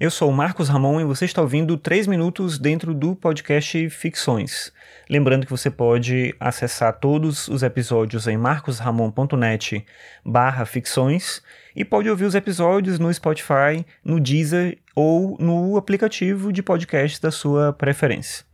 Eu sou o Marcos Ramon e você está ouvindo 3 minutos dentro do podcast Ficções. Lembrando que você pode acessar todos os episódios em marcosramon.net barra ficções e pode ouvir os episódios no Spotify, no Deezer ou no aplicativo de podcast da sua preferência.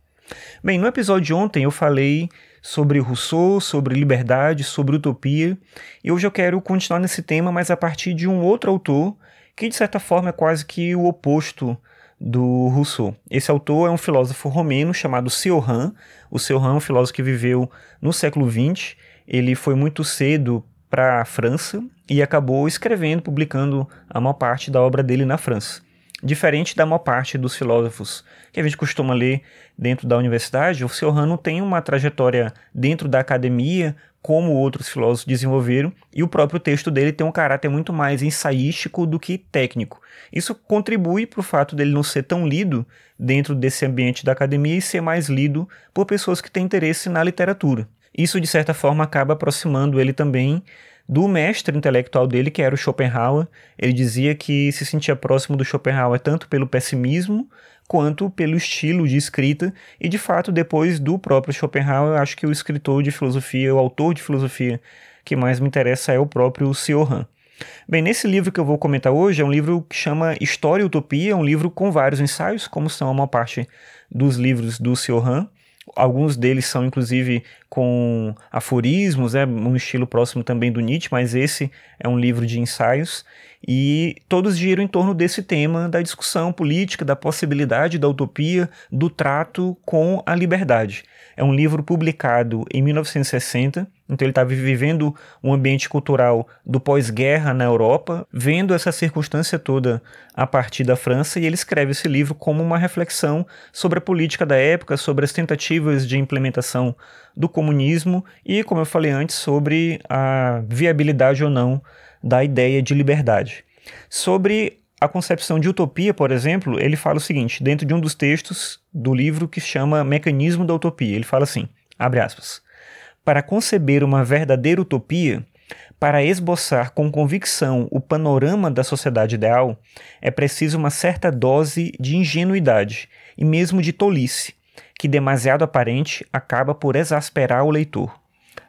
Bem, no episódio de ontem eu falei sobre Rousseau, sobre liberdade, sobre utopia, e hoje eu quero continuar nesse tema, mas a partir de um outro autor que de certa forma é quase que o oposto do Rousseau. Esse autor é um filósofo romeno chamado Cioran. O Cioran é um filósofo que viveu no século XX. Ele foi muito cedo para a França e acabou escrevendo, publicando a maior parte da obra dele na França. Diferente da maior parte dos filósofos que a gente costuma ler dentro da universidade, o Cioran não tem uma trajetória dentro da academia como outros filósofos desenvolveram, e o próprio texto dele tem um caráter muito mais ensaístico do que técnico. Isso contribui para o fato dele não ser tão lido dentro desse ambiente da academia e ser mais lido por pessoas que têm interesse na literatura. Isso, de certa forma, acaba aproximando ele também do mestre intelectual dele, que era o Schopenhauer. Ele dizia que se sentia próximo do Schopenhauer tanto pelo pessimismo quanto pelo estilo de escrita, e de fato, depois do próprio Schopenhauer, eu acho que o escritor de filosofia, o autor de filosofia que mais me interessa é o próprio Cioran. Bem, nesse livro que eu vou comentar hoje é um livro que chama História e Utopia, é um livro com vários ensaios, como são a maior parte dos livros do Cioran. Alguns deles são, inclusive, com aforismos, é um estilo próximo também do Nietzsche, mas esse é um livro de ensaios. E todos giram em torno desse tema da discussão política, da possibilidade da utopia, do trato com a liberdade. É um livro publicado em 1960, então ele estava vivendo um ambiente cultural do pós-guerra na Europa, vendo essa circunstância toda a partir da França, e ele escreve esse livro como uma reflexão sobre a política da época, sobre as tentativas de implementação do comunismo e, como eu falei antes, sobre a viabilidade ou não da ideia de liberdade. Sobre a concepção de utopia, por exemplo, ele fala o seguinte, dentro de um dos textos do livro que chama Mecanismo da Utopia, ele fala assim, abre aspas, para conceber uma verdadeira utopia, para esboçar com convicção o panorama da sociedade ideal, é preciso uma certa dose de ingenuidade e mesmo de tolice, que demasiado aparente acaba por exasperar o leitor.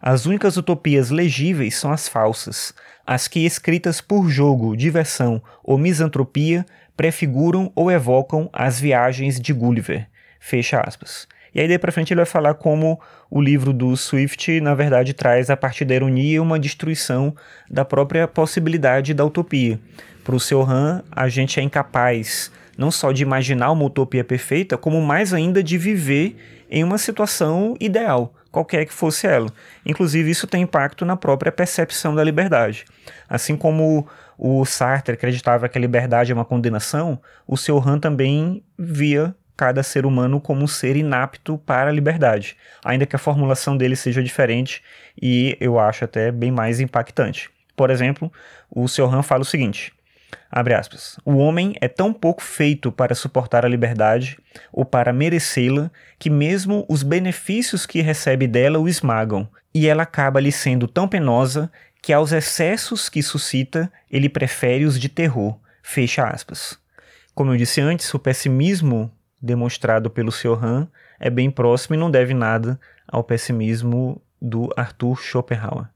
As únicas utopias legíveis são as falsas, as que, escritas por jogo, diversão ou misantropia, prefiguram ou evocam as viagens de Gulliver. Fecha aspas. E aí daí pra frente ele vai falar como o livro do Swift, na verdade, traz a partir da ironia uma destruição da própria possibilidade da utopia. Para o seu Han, a gente é incapaz não só de imaginar uma utopia perfeita, como mais ainda de viver em uma situação ideal, qualquer que fosse ela. Inclusive, isso tem impacto na própria percepção da liberdade. Assim como o Sartre acreditava que a liberdade é uma condenação, o seu Han também via cada ser humano como um ser inapto para a liberdade, ainda que a formulação dele seja diferente e eu acho até bem mais impactante. Por exemplo, o seu Han fala o seguinte: Abre aspas. O homem é tão pouco feito para suportar a liberdade ou para merecê-la que mesmo os benefícios que recebe dela o esmagam, e ela acaba lhe sendo tão penosa que aos excessos que suscita ele prefere os de terror. Fecha aspas. Como eu disse antes, o pessimismo demonstrado pelo Sr. Han é bem próximo e não deve nada ao pessimismo do Arthur Schopenhauer.